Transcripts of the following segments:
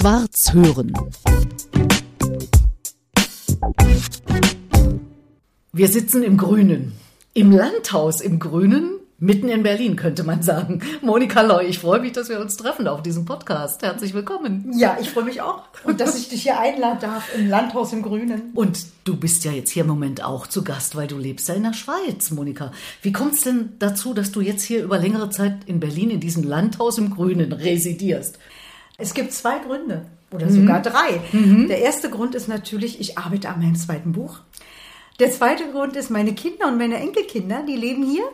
Schwarz hören. Wir sitzen im Grünen. Im Landhaus im Grünen, mitten in Berlin, könnte man sagen. Monika Loy, ich freue mich, dass wir uns treffen auf diesem Podcast. Herzlich willkommen. Ja, ich freue mich auch. Und dass ich dich hier einladen darf im Landhaus im Grünen. Und du bist ja jetzt hier im Moment auch zu Gast, weil du lebst ja in der Schweiz, Monika. Wie kommt es denn dazu, dass du jetzt hier über längere Zeit in Berlin in diesem Landhaus im Grünen residierst? Es gibt zwei Gründe oder sogar drei. Der erste Grund ist natürlich, ich arbeite an meinem zweiten Buch. Der zweite Grund ist, meine Kinder und meine Enkelkinder, die leben hier.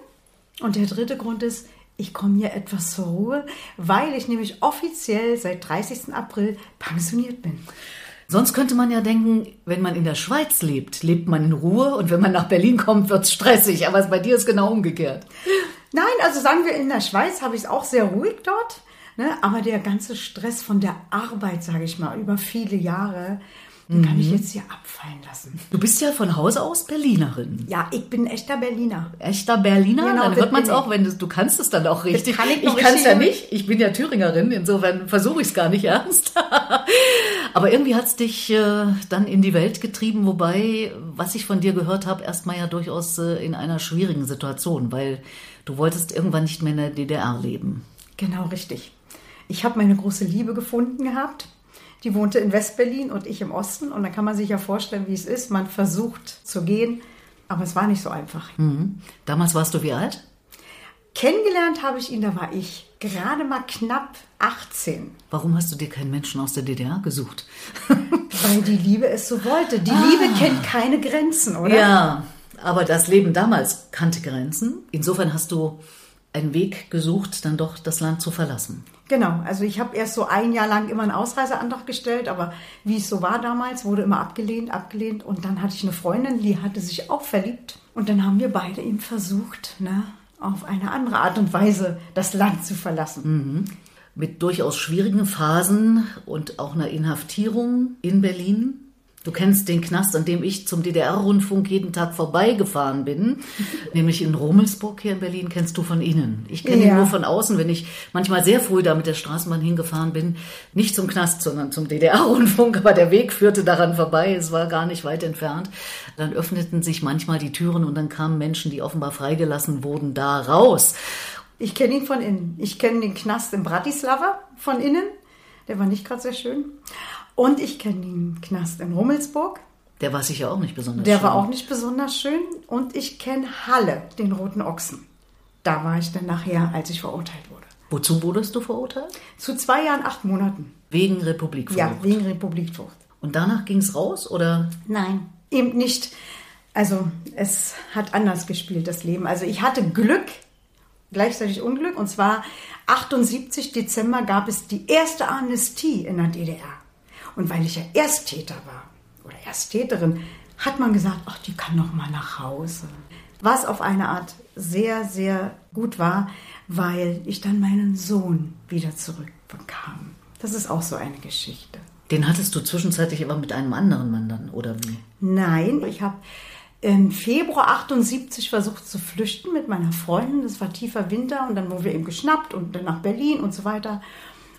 Und der dritte Grund ist, ich komme hier etwas zur Ruhe, weil ich nämlich offiziell seit 30. April pensioniert bin. Sonst könnte man ja denken, wenn man in der Schweiz lebt, lebt man in Ruhe und wenn man nach Berlin kommt, wird's stressig. Aber bei dir ist genau umgekehrt. Nein, also sagen wir, in der Schweiz habe ich es auch sehr ruhig dort. Ne? Aber der ganze Stress von der Arbeit, sage ich mal, über viele Jahre, den kann ich jetzt hier abfallen lassen. Du bist ja von Hause aus Berlinerin. Ja, ich bin echter Berliner. Echter Berliner, Genau, dann hört man es ich. auch, wenn du, du kannst es dann auch richtig. kann ich noch kann es ja nicht. Ich bin ja Thüringerin, insofern versuche ich es gar nicht ernst. Aber irgendwie hat es dich äh, dann in die Welt getrieben, wobei, was ich von dir gehört habe, erstmal ja durchaus äh, in einer schwierigen Situation, weil du wolltest irgendwann nicht mehr in der DDR leben. Genau, richtig. Ich habe meine große Liebe gefunden gehabt. Die wohnte in Westberlin und ich im Osten. Und dann kann man sich ja vorstellen, wie es ist. Man versucht zu gehen, aber es war nicht so einfach. Mhm. Damals warst du wie alt? Kennengelernt habe ich ihn, da war ich gerade mal knapp 18. Warum hast du dir keinen Menschen aus der DDR gesucht? Weil die Liebe es so wollte. Die Liebe kennt keine Grenzen, oder? Ja, aber das Leben damals kannte Grenzen. Insofern hast du einen Weg gesucht, dann doch das Land zu verlassen. Genau, also ich habe erst so ein Jahr lang immer einen Ausreiseantrag gestellt, aber wie es so war damals, wurde immer abgelehnt, abgelehnt. Und dann hatte ich eine Freundin, die hatte sich auch verliebt. Und dann haben wir beide eben versucht, ne, auf eine andere Art und Weise das Land zu verlassen. Mit durchaus schwierigen Phasen und auch einer Inhaftierung in Berlin. Du kennst den Knast, an dem ich zum DDR-Rundfunk jeden Tag vorbeigefahren bin, nämlich in Rummelsburg hier in Berlin, kennst du von innen. Ich kenne ihn Ja. nur von außen, wenn ich manchmal sehr früh da mit der Straßenbahn hingefahren bin. Nicht zum Knast, sondern zum DDR-Rundfunk, aber der Weg führte daran vorbei, es war gar nicht weit entfernt. Dann öffneten sich manchmal die Türen und dann kamen Menschen, die offenbar freigelassen wurden, da raus. Ich kenne ihn von innen. Ich kenne den Knast in Bratislava von innen. Der war nicht gerade sehr schön. Und ich kenne den Knast in Rummelsburg. Der war sicher auch nicht besonders Der schön. war auch nicht besonders schön. Und ich kenne Halle, den Roten Ochsen. Da war ich dann nachher, als ich verurteilt wurde. Wozu wurdest du verurteilt? Zu zwei Jahren, acht Monaten. Wegen Republikflucht. Ja, wegen Republikflucht. Und danach ging es raus oder? Nein, eben nicht. Also es hat anders gespielt, das Leben. Also ich hatte Glück, gleichzeitig Unglück. Und zwar 78 Dezember gab es die erste Amnestie in der DDR. Und weil ich ja Ersttäter war oder Ersttäterin, hat man gesagt, ach, die kann noch mal nach Hause. Was auf eine Art sehr, sehr gut war, weil ich dann meinen Sohn wieder zurückbekam. Das ist auch so eine Geschichte. Den hattest du zwischenzeitlich aber mit einem anderen Mann dann, oder wie? Nein, ich habe im Februar 78 versucht zu flüchten mit meiner Freundin. Das war tiefer Winter und dann wurden wir eben geschnappt und dann nach Berlin und so weiter.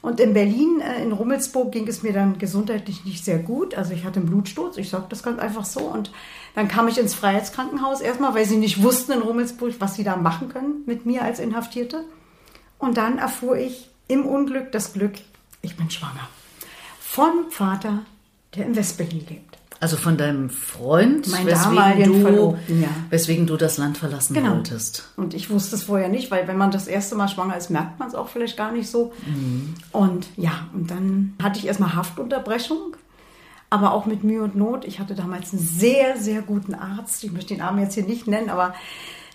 Und in Berlin, äh, in Rummelsburg, ging es mir dann gesundheitlich nicht sehr gut. Also ich hatte einen Blutsturz, ich sage das ganz einfach so. Und dann kam ich ins Freiheitskrankenhaus erstmal, weil sie nicht wussten in Rummelsburg, was sie da machen können mit mir als Inhaftierte. Und dann erfuhr ich im Unglück das Glück, ich bin schwanger. Vom Vater, der in Westberlin lebt. Also von deinem Freund, Mein damaligen du, Verlobten, ja. weswegen du das Land verlassen Genau. wolltest. Und ich wusste es vorher nicht, weil wenn man das erste Mal schwanger ist, merkt man es auch vielleicht gar nicht so. Und ja, und dann hatte ich erstmal Haftunterbrechung, aber auch mit Mühe und Not. Ich hatte damals einen sehr, sehr guten Arzt. Ich möchte den Namen jetzt hier nicht nennen, aber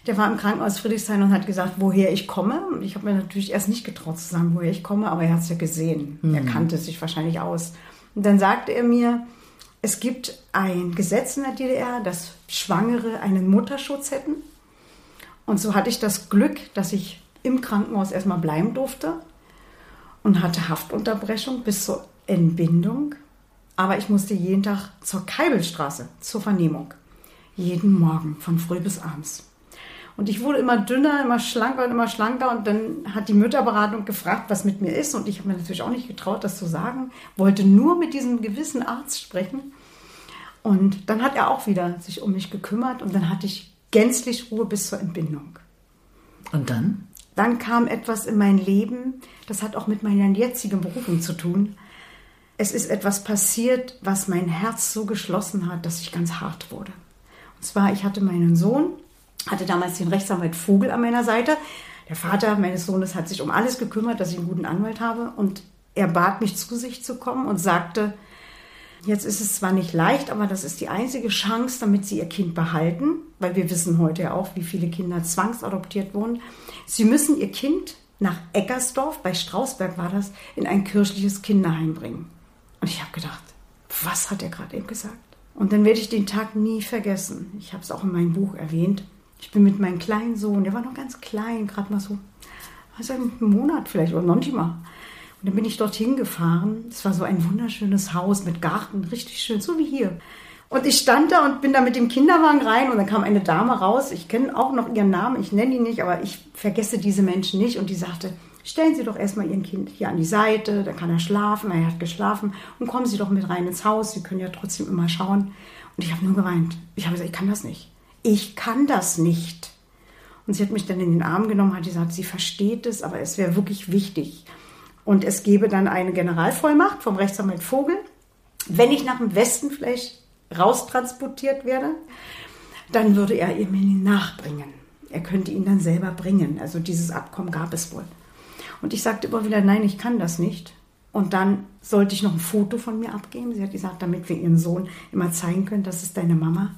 der war im Krankenhaus Friedrichshain und hat gesagt, woher ich komme. Und Ich habe mir natürlich erst nicht getraut zu sagen, woher ich komme, aber er hat es ja gesehen. Er kannte sich wahrscheinlich aus. Und dann sagte er mir, es gibt ein Gesetz in der DDR, dass Schwangere einen Mutterschutz hätten. Und so hatte ich das Glück, dass ich im Krankenhaus erstmal bleiben durfte und hatte Haftunterbrechung bis zur Entbindung. Aber ich musste jeden Tag zur Keibelstraße zur Vernehmung. Jeden Morgen von früh bis abends. Und ich wurde immer dünner, immer schlanker und immer schlanker. Und dann hat die Mütterberatung gefragt, was mit mir ist. Und ich habe mir natürlich auch nicht getraut, das zu sagen. Wollte nur mit diesem gewissen Arzt sprechen. Und dann hat er auch wieder sich um mich gekümmert. Und dann hatte ich gänzlich Ruhe bis zur Entbindung. Und dann? Dann kam etwas in mein Leben, das hat auch mit meiner jetzigen Berufung zu tun. Es ist etwas passiert, was mein Herz so geschlossen hat, dass ich ganz hart wurde. Und zwar, ich hatte meinen Sohn, hatte damals den Rechtsanwalt Vogel an meiner Seite. Der Vater meines Sohnes hat sich um alles gekümmert, dass ich einen guten Anwalt habe. Und er bat mich zu sich zu kommen und sagte, jetzt ist es zwar nicht leicht, aber das ist die einzige Chance, damit Sie Ihr Kind behalten, weil wir wissen heute ja auch, wie viele Kinder zwangsadoptiert wurden. Sie müssen Ihr Kind nach Eckersdorf, bei Strausberg war das, in ein kirchliches Kinderheim bringen. Und ich habe gedacht, was hat er gerade eben gesagt? Und dann werde ich den Tag nie vergessen. Ich habe es auch in meinem Buch erwähnt. Ich bin mit meinem kleinen Sohn, der war noch ganz klein, gerade mal so, was ein Monat vielleicht oder noch nicht mal. Und dann bin ich dorthin gefahren. Es war so ein wunderschönes Haus mit Garten, richtig schön, so wie hier. Und ich stand da und bin da mit dem Kinderwagen rein und dann kam eine Dame raus. Ich kenne auch noch ihren Namen, ich nenne ihn nicht, aber ich vergesse diese Menschen nicht. Und die sagte, stellen Sie doch erstmal Ihren Kind hier an die Seite, da kann er schlafen, er hat geschlafen und kommen Sie doch mit rein ins Haus, Sie können ja trotzdem immer schauen. Und ich habe nur geweint. Ich habe gesagt, ich kann das nicht ich kann das nicht. Und sie hat mich dann in den Arm genommen, hat gesagt, sie versteht es, aber es wäre wirklich wichtig. Und es gäbe dann eine Generalvollmacht vom Rechtsanwalt Vogel. Wenn ich nach dem Westen vielleicht raustransportiert werde, dann würde er ihm ihn nachbringen. Er könnte ihn dann selber bringen. Also dieses Abkommen gab es wohl. Und ich sagte immer wieder, nein, ich kann das nicht. Und dann sollte ich noch ein Foto von mir abgeben. Sie hat gesagt, damit wir ihren Sohn immer zeigen können, das ist deine Mama.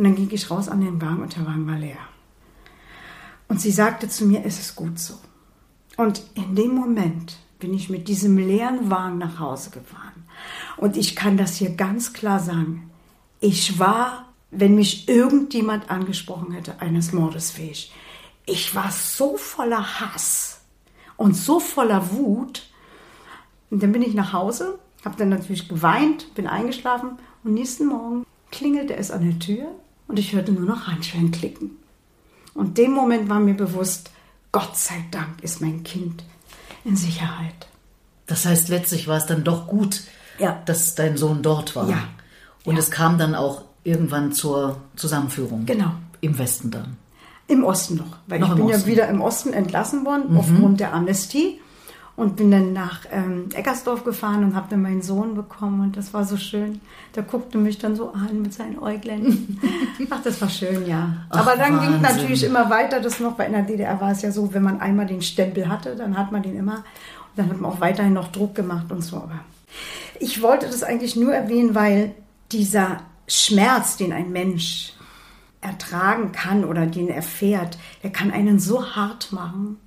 Und dann ging ich raus an den Wagen und der Wagen war leer. Und sie sagte zu mir, es ist gut so. Und in dem Moment bin ich mit diesem leeren Wagen nach Hause gefahren. Und ich kann das hier ganz klar sagen. Ich war, wenn mich irgendjemand angesprochen hätte, eines Mordes fähig. Ich war so voller Hass und so voller Wut. Und dann bin ich nach Hause, habe dann natürlich geweint, bin eingeschlafen und nächsten Morgen klingelte es an der Tür und ich hörte nur noch Handschellen klicken. Und dem Moment war mir bewusst, Gott sei Dank ist mein Kind in Sicherheit. Das heißt, letztlich war es dann doch gut, ja. dass dein Sohn dort war. Ja. Und ja. es kam dann auch irgendwann zur Zusammenführung. Genau. Im Westen dann. Im Osten noch, weil noch ich bin Osten. ja wieder im Osten entlassen worden mhm. aufgrund der Amnestie und bin dann nach ähm, Eckersdorf gefahren und habe dann meinen Sohn bekommen und das war so schön. Der guckte mich dann so an mit seinen Äuglein. Ach, das war schön, ja. Ach, Aber dann ging natürlich immer weiter das noch, weil in der DDR war es ja so, wenn man einmal den Stempel hatte, dann hat man den immer und dann hat man auch weiterhin noch Druck gemacht und so. Aber ich wollte das eigentlich nur erwähnen, weil dieser Schmerz, den ein Mensch ertragen kann oder den er erfährt, der kann einen so hart machen.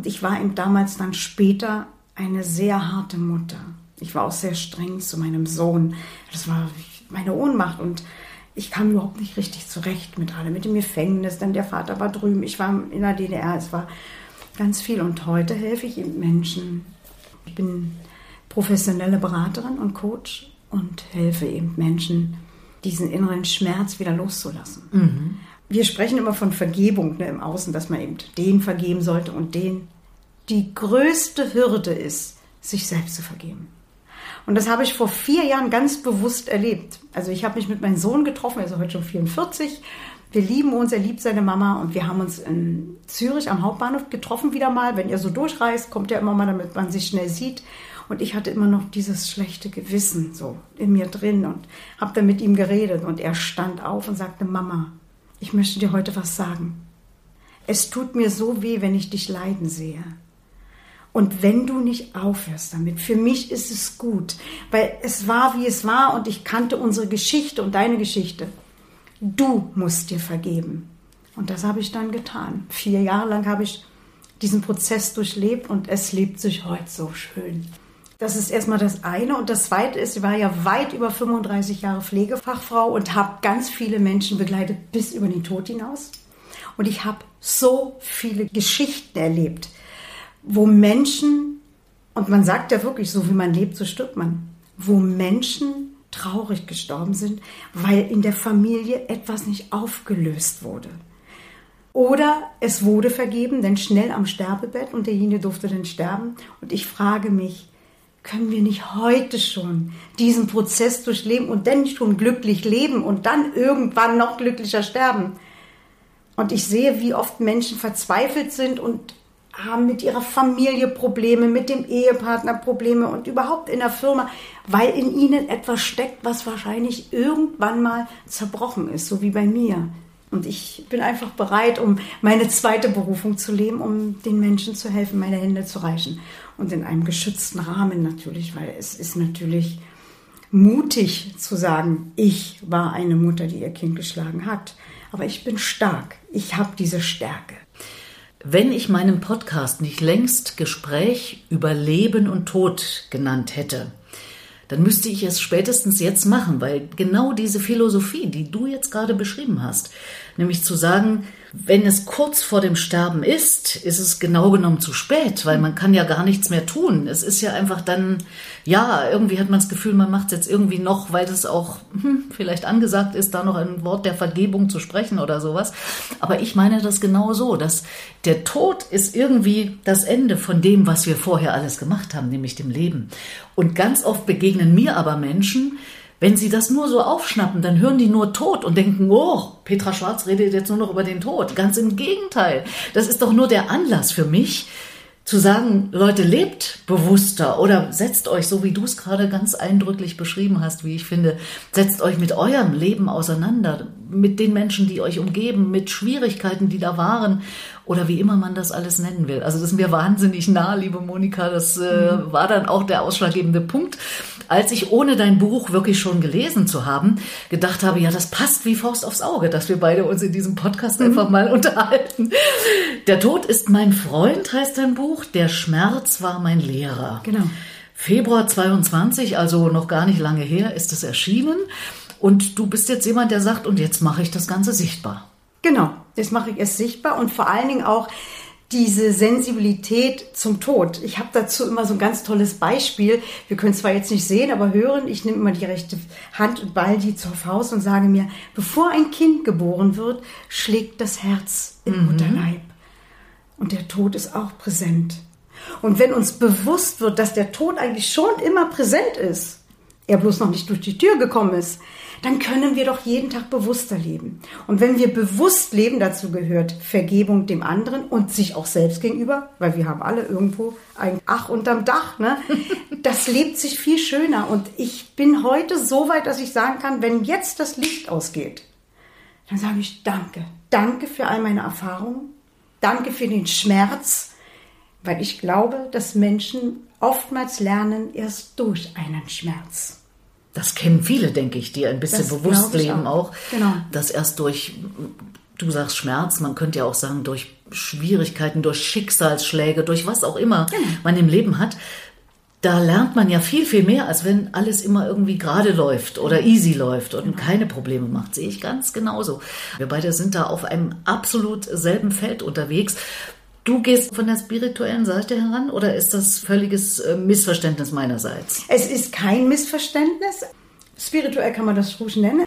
Und ich war ihm damals dann später eine sehr harte Mutter. Ich war auch sehr streng zu meinem Sohn. Das war meine Ohnmacht und ich kam überhaupt nicht richtig zurecht mit allem, mit dem Gefängnis, denn der Vater war drüben, ich war in der DDR, es war ganz viel und heute helfe ich eben Menschen. Ich bin professionelle Beraterin und Coach und helfe eben Menschen, diesen inneren Schmerz wieder loszulassen. Mhm wir sprechen immer von Vergebung ne, im Außen, dass man eben den vergeben sollte und den. Die größte Hürde ist, sich selbst zu vergeben. Und das habe ich vor vier Jahren ganz bewusst erlebt. Also ich habe mich mit meinem Sohn getroffen, er ist heute schon 44. Wir lieben uns, er liebt seine Mama und wir haben uns in Zürich am Hauptbahnhof getroffen wieder mal. Wenn er so durchreist, kommt er immer mal, damit man sich schnell sieht. Und ich hatte immer noch dieses schlechte Gewissen so in mir drin und habe dann mit ihm geredet. Und er stand auf und sagte, Mama, ich möchte dir heute was sagen. Es tut mir so weh, wenn ich dich leiden sehe. Und wenn du nicht aufhörst damit, für mich ist es gut, weil es war, wie es war und ich kannte unsere Geschichte und deine Geschichte. Du musst dir vergeben. Und das habe ich dann getan. Vier Jahre lang habe ich diesen Prozess durchlebt und es lebt sich heute so schön. Das ist erstmal das eine. Und das zweite ist, ich war ja weit über 35 Jahre Pflegefachfrau und habe ganz viele Menschen begleitet bis über den Tod hinaus. Und ich habe so viele Geschichten erlebt, wo Menschen, und man sagt ja wirklich, so wie man lebt, so stirbt man, wo Menschen traurig gestorben sind, weil in der Familie etwas nicht aufgelöst wurde. Oder es wurde vergeben, denn schnell am Sterbebett und derjenige durfte dann sterben. Und ich frage mich, können wir nicht heute schon diesen Prozess durchleben und dann schon glücklich leben und dann irgendwann noch glücklicher sterben? Und ich sehe, wie oft Menschen verzweifelt sind und haben mit ihrer Familie Probleme, mit dem Ehepartner Probleme und überhaupt in der Firma, weil in ihnen etwas steckt, was wahrscheinlich irgendwann mal zerbrochen ist, so wie bei mir. Und ich bin einfach bereit, um meine zweite Berufung zu leben, um den Menschen zu helfen, meine Hände zu reichen. Und in einem geschützten Rahmen natürlich, weil es ist natürlich mutig zu sagen, ich war eine Mutter, die ihr Kind geschlagen hat. Aber ich bin stark. Ich habe diese Stärke. Wenn ich meinen Podcast nicht längst Gespräch über Leben und Tod genannt hätte, dann müsste ich es spätestens jetzt machen, weil genau diese Philosophie, die du jetzt gerade beschrieben hast, nämlich zu sagen, wenn es kurz vor dem Sterben ist, ist es genau genommen zu spät, weil man kann ja gar nichts mehr tun. Es ist ja einfach dann, ja, irgendwie hat man das Gefühl, man macht es jetzt irgendwie noch, weil das auch hm, vielleicht angesagt ist, da noch ein Wort der Vergebung zu sprechen oder sowas. Aber ich meine das genau so, dass der Tod ist irgendwie das Ende von dem, was wir vorher alles gemacht haben, nämlich dem Leben. Und ganz oft begegnen mir aber Menschen, wenn sie das nur so aufschnappen, dann hören die nur Tod und denken, oh, Petra Schwarz redet jetzt nur noch über den Tod. Ganz im Gegenteil. Das ist doch nur der Anlass für mich, zu sagen, Leute, lebt bewusster oder setzt euch, so wie du es gerade ganz eindrücklich beschrieben hast, wie ich finde, setzt euch mit eurem Leben auseinander, mit den Menschen, die euch umgeben, mit Schwierigkeiten, die da waren oder wie immer man das alles nennen will. Also das ist mir wahnsinnig nah, liebe Monika. Das äh, mhm. war dann auch der ausschlaggebende Punkt, als ich ohne dein Buch wirklich schon gelesen zu haben, gedacht habe, ja, das passt wie Faust aufs Auge, dass wir beide uns in diesem Podcast mhm. einfach mal unterhalten. Der Tod ist mein Freund heißt dein Buch. Der Schmerz war mein Lehrer. Genau. Februar 22, also noch gar nicht lange her, ist es erschienen. Und du bist jetzt jemand, der sagt, und jetzt mache ich das Ganze sichtbar. Genau, das mache ich erst sichtbar und vor allen Dingen auch diese Sensibilität zum Tod. Ich habe dazu immer so ein ganz tolles Beispiel. Wir können zwar jetzt nicht sehen, aber hören. Ich nehme immer die rechte Hand und ball die zur Faust und sage mir, bevor ein Kind geboren wird, schlägt das Herz im mhm. Mutterleib. Und der Tod ist auch präsent. Und wenn uns bewusst wird, dass der Tod eigentlich schon immer präsent ist, er bloß noch nicht durch die Tür gekommen ist, dann können wir doch jeden Tag bewusster leben. Und wenn wir bewusst leben, dazu gehört Vergebung dem anderen und sich auch selbst gegenüber, weil wir haben alle irgendwo ein Ach unterm Dach, ne? Das lebt sich viel schöner. Und ich bin heute so weit, dass ich sagen kann, wenn jetzt das Licht ausgeht, dann sage ich Danke. Danke für all meine Erfahrungen. Danke für den Schmerz, weil ich glaube, dass Menschen oftmals lernen erst durch einen Schmerz. Das kennen viele, denke ich, die ein bisschen das bewusst leben auch. auch. Genau. Dass erst durch, du sagst Schmerz, man könnte ja auch sagen, durch Schwierigkeiten, durch Schicksalsschläge, durch was auch immer genau. man im Leben hat, da lernt man ja viel, viel mehr, als wenn alles immer irgendwie gerade läuft oder easy läuft und keine Probleme macht. Sehe ich ganz genauso. Wir beide sind da auf einem absolut selben Feld unterwegs. Du gehst von der spirituellen Seite heran oder ist das völliges äh, Missverständnis meinerseits? Es ist kein Missverständnis. Spirituell kann man das ruhig nennen.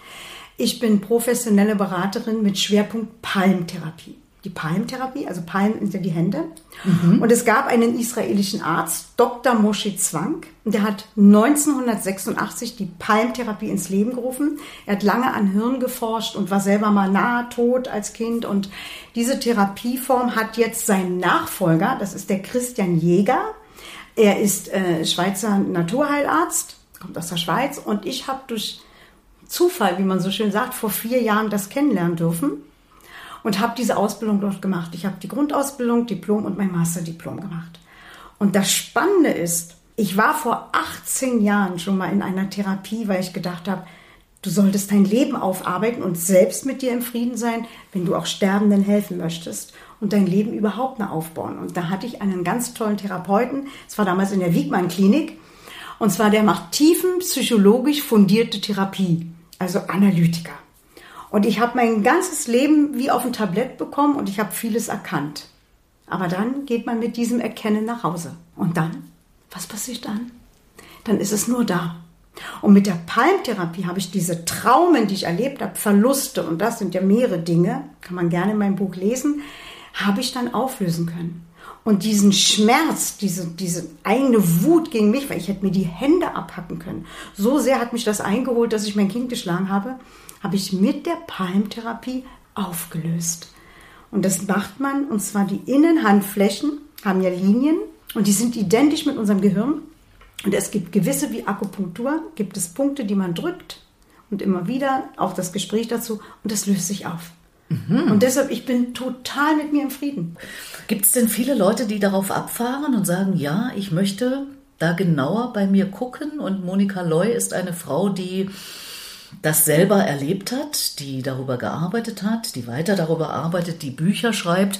Ich bin professionelle Beraterin mit Schwerpunkt Palmtherapie. Die Palmtherapie, also Palm ja die Hände. Mhm. Und es gab einen israelischen Arzt, Dr. Moshe Zwang, der hat 1986 die Palmtherapie ins Leben gerufen. Er hat lange an Hirn geforscht und war selber mal nahe tot als Kind. Und diese Therapieform hat jetzt seinen Nachfolger, das ist der Christian Jäger. Er ist äh, Schweizer Naturheilarzt, kommt aus der Schweiz. Und ich habe durch Zufall, wie man so schön sagt, vor vier Jahren das kennenlernen dürfen und habe diese Ausbildung dort gemacht. Ich habe die Grundausbildung, Diplom und mein Masterdiplom gemacht. Und das Spannende ist, ich war vor 18 Jahren schon mal in einer Therapie, weil ich gedacht habe, du solltest dein Leben aufarbeiten und selbst mit dir im Frieden sein, wenn du auch Sterbenden helfen möchtest und dein Leben überhaupt mal aufbauen. Und da hatte ich einen ganz tollen Therapeuten, es war damals in der Wiegmann Klinik, und zwar der macht tiefen psychologisch fundierte Therapie, also Analytiker. Und ich habe mein ganzes Leben wie auf ein Tablett bekommen und ich habe vieles erkannt. Aber dann geht man mit diesem Erkennen nach Hause. Und dann? Was passiert dann? Dann ist es nur da. Und mit der Palmtherapie habe ich diese Traumen, die ich erlebt habe, Verluste, und das sind ja mehrere Dinge, kann man gerne in meinem Buch lesen, habe ich dann auflösen können. Und diesen Schmerz, diese, diese eigene Wut gegen mich, weil ich hätte mir die Hände abhacken können. So sehr hat mich das eingeholt, dass ich mein Kind geschlagen habe, habe ich mit der Palmtherapie aufgelöst. Und das macht man, und zwar die Innenhandflächen haben ja Linien und die sind identisch mit unserem Gehirn. Und es gibt gewisse, wie Akupunktur, gibt es Punkte, die man drückt und immer wieder, auch das Gespräch dazu, und das löst sich auf. Mhm. Und deshalb, ich bin total mit mir im Frieden. Gibt es denn viele Leute, die darauf abfahren und sagen, ja, ich möchte da genauer bei mir gucken? Und Monika Loy ist eine Frau, die das selber erlebt hat, die darüber gearbeitet hat, die weiter darüber arbeitet, die Bücher schreibt.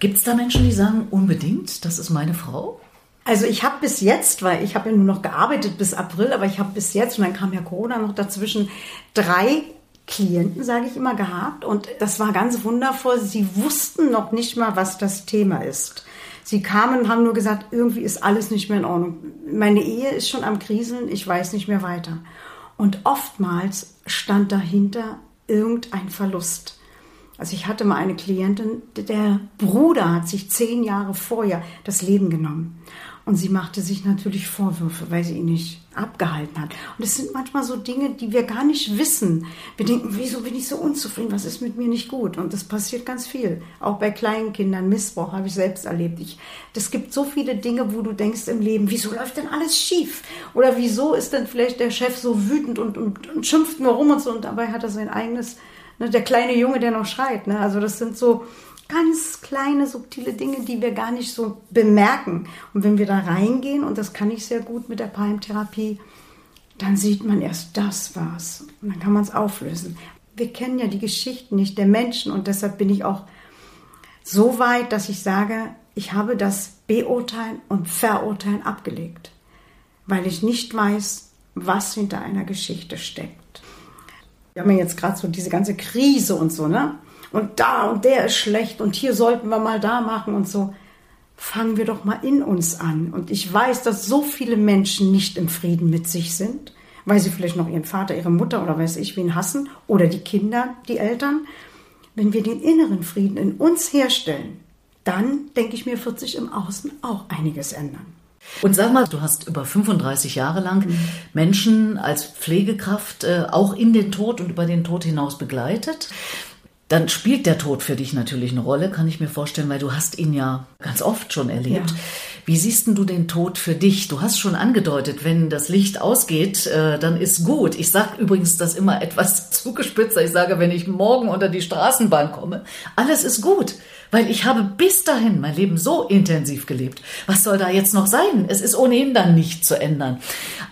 Gibt es da Menschen, die sagen, unbedingt, das ist meine Frau? Also ich habe bis jetzt, weil ich habe ja nur noch gearbeitet bis April, aber ich habe bis jetzt, und dann kam ja Corona noch dazwischen, drei Klienten, sage ich immer, gehabt. Und das war ganz wundervoll. Sie wussten noch nicht mal, was das Thema ist. Sie kamen und haben nur gesagt, irgendwie ist alles nicht mehr in Ordnung. Meine Ehe ist schon am Kriseln, ich weiß nicht mehr weiter. Und oftmals stand dahinter irgendein Verlust. Also ich hatte mal eine Klientin, der Bruder hat sich zehn Jahre vorher das Leben genommen. Und sie machte sich natürlich Vorwürfe, weil sie ihn nicht abgehalten hat. Und es sind manchmal so Dinge, die wir gar nicht wissen. Wir denken, wieso bin ich so unzufrieden? Was ist mit mir nicht gut? Und das passiert ganz viel. Auch bei kleinen Kindern, Missbrauch habe ich selbst erlebt. Ich, das gibt so viele Dinge, wo du denkst im Leben, wieso läuft denn alles schief? Oder wieso ist denn vielleicht der Chef so wütend und, und, und schimpft nur rum und so? Und dabei hat er sein eigenes, ne, der kleine Junge, der noch schreit. Ne? Also das sind so, ganz kleine, subtile Dinge, die wir gar nicht so bemerken. Und wenn wir da reingehen, und das kann ich sehr gut mit der Palmtherapie, dann sieht man erst, das war's. Und dann kann man es auflösen. Wir kennen ja die Geschichten nicht der Menschen und deshalb bin ich auch so weit, dass ich sage, ich habe das Beurteilen und Verurteilen abgelegt, weil ich nicht weiß, was hinter einer Geschichte steckt. Wir haben ja jetzt gerade so diese ganze Krise und so, ne? Und da und der ist schlecht und hier sollten wir mal da machen und so. Fangen wir doch mal in uns an. Und ich weiß, dass so viele Menschen nicht im Frieden mit sich sind, weil sie vielleicht noch ihren Vater, ihre Mutter oder weiß ich wen hassen oder die Kinder, die Eltern. Wenn wir den inneren Frieden in uns herstellen, dann denke ich mir, wird sich im Außen auch einiges ändern. Und sag mal, du hast über 35 Jahre lang mhm. Menschen als Pflegekraft äh, auch in den Tod und über den Tod hinaus begleitet dann spielt der Tod für dich natürlich eine Rolle, kann ich mir vorstellen, weil du hast ihn ja ganz oft schon erlebt. Ja. Wie siehst du den Tod für dich? Du hast schon angedeutet, wenn das Licht ausgeht, äh, dann ist gut. Ich sage übrigens das immer etwas zugespitzer. Ich sage, wenn ich morgen unter die Straßenbahn komme, alles ist gut weil ich habe bis dahin mein Leben so intensiv gelebt. Was soll da jetzt noch sein? Es ist ohnehin dann nicht zu ändern.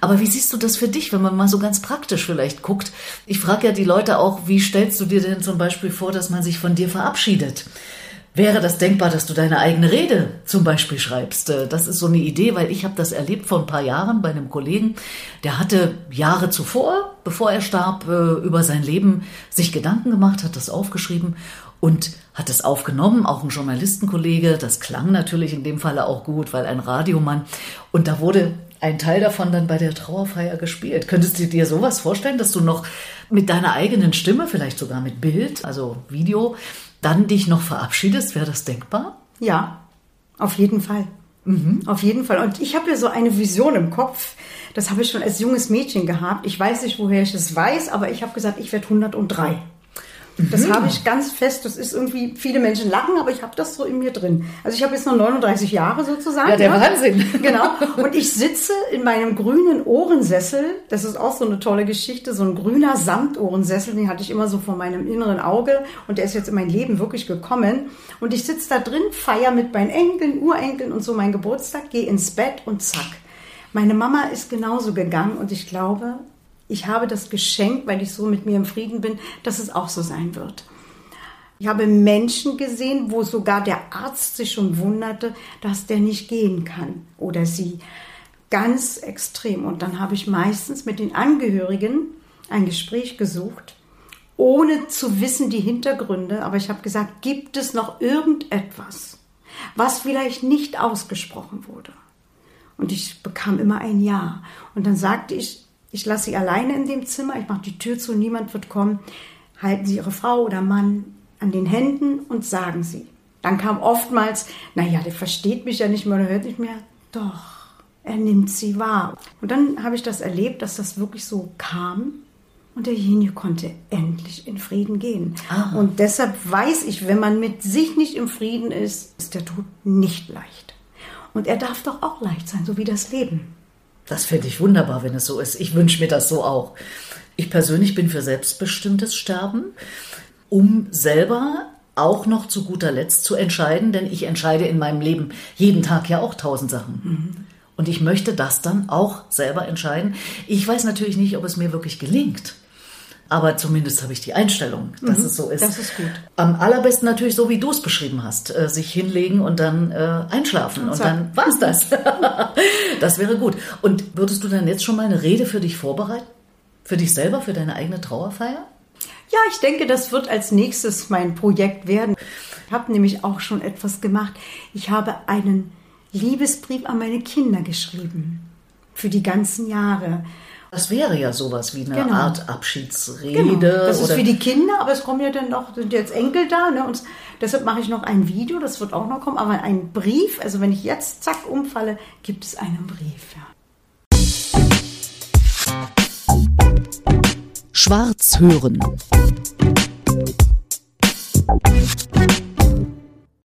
Aber wie siehst du das für dich, wenn man mal so ganz praktisch vielleicht guckt? Ich frage ja die Leute auch, wie stellst du dir denn zum Beispiel vor, dass man sich von dir verabschiedet? Wäre das denkbar, dass du deine eigene Rede zum Beispiel schreibst? Äh, das ist so eine Idee, weil ich habe das erlebt vor ein paar Jahren bei einem Kollegen, der hatte Jahre zuvor, bevor er starb, äh, über sein Leben sich Gedanken gemacht, hat das aufgeschrieben und hat es aufgenommen, auch ein Journalistenkollege. Das klang natürlich in dem Falle auch gut, weil ein Radiomann. Und da wurde ein Teil davon dann bei der Trauerfeier gespielt. Könntest du dir sowas vorstellen, dass du noch mit deiner eigenen Stimme, vielleicht sogar mit Bild, also Video, dann dich noch verabschiedest, wäre das denkbar? Ja, auf jeden Fall. Mhm. Auf jeden Fall. Und ich habe ja so eine Vision im Kopf. Das habe ich schon als junges Mädchen gehabt. Ich weiß nicht, woher ich es weiß, aber ich habe gesagt, ich werde 103. Das mhm. habe ich ganz fest. Das ist irgendwie, viele Menschen lachen, aber ich habe das so in mir drin. Also ich habe jetzt noch 39 Jahre sozusagen. Ja, der ja. Wahnsinn. Genau. Und ich sitze in meinem grünen Ohrensessel. Das ist auch so eine tolle Geschichte. So ein grüner Samtohrensessel, den hatte ich immer so vor meinem inneren Auge. Und der ist jetzt in mein Leben wirklich gekommen. Und ich sitze da drin, feier mit meinen Enkeln, Urenkeln und so meinen Geburtstag, gehe ins Bett und zack. Meine Mama ist genauso gegangen und ich glaube, ich habe das Geschenk, weil ich so mit mir im Frieden bin, dass es auch so sein wird. Ich habe Menschen gesehen, wo sogar der Arzt sich schon wunderte, dass der nicht gehen kann oder sie. Ganz extrem. Und dann habe ich meistens mit den Angehörigen ein Gespräch gesucht, ohne zu wissen die Hintergründe. Aber ich habe gesagt, gibt es noch irgendetwas, was vielleicht nicht ausgesprochen wurde? Und ich bekam immer ein Ja. Und dann sagte ich, Ich lasse sie alleine in dem Zimmer, ich mache die Tür zu, niemand wird kommen. Halten Sie Ihre Frau oder Mann an den Händen und sagen Sie. Dann kam oftmals, naja, der versteht mich ja nicht mehr oder hört nicht mehr. Doch, er nimmt sie wahr. Und dann habe ich das erlebt, dass das wirklich so kam. Und derjenige konnte endlich in Frieden gehen. Ah. Und deshalb weiß ich, wenn man mit sich nicht im Frieden ist, ist der Tod nicht leicht. Und er darf doch auch leicht sein, so wie das Leben. Das finde ich wunderbar, wenn es so ist. Ich wünsche mir das so auch. Ich persönlich bin für selbstbestimmtes Sterben, um selber auch noch zu guter Letzt zu entscheiden, denn ich entscheide in meinem Leben jeden Tag ja auch tausend Sachen. Und ich möchte das dann auch selber entscheiden. Ich weiß natürlich nicht, ob es mir wirklich gelingt. Aber zumindest habe ich die Einstellung, dass es so ist. das ist gut. Am allerbesten natürlich so, wie du es beschrieben hast. Äh, sich hinlegen und dann äh, einschlafen. Und, zack. dann war's das. das wäre gut. Und würdest du dann jetzt schon mal eine Rede für dich vorbereiten? Für dich selber, für deine eigene Trauerfeier? Ja, ich denke, das wird als nächstes mein Projekt werden. Ich habe nämlich auch schon etwas gemacht. Ich habe einen Liebesbrief an meine Kinder geschrieben. Für die ganzen Jahre. Das wäre ja sowas wie eine genau. Art Abschiedsrede. Genau. Das ist für die Kinder, aber es kommen ja dann noch, sind jetzt Enkel da. Ne? Und deshalb mache ich noch ein Video, das wird auch noch kommen. Aber ein Brief, also wenn ich jetzt zack umfalle, gibt es einen Brief. Ja. Schwarz hören.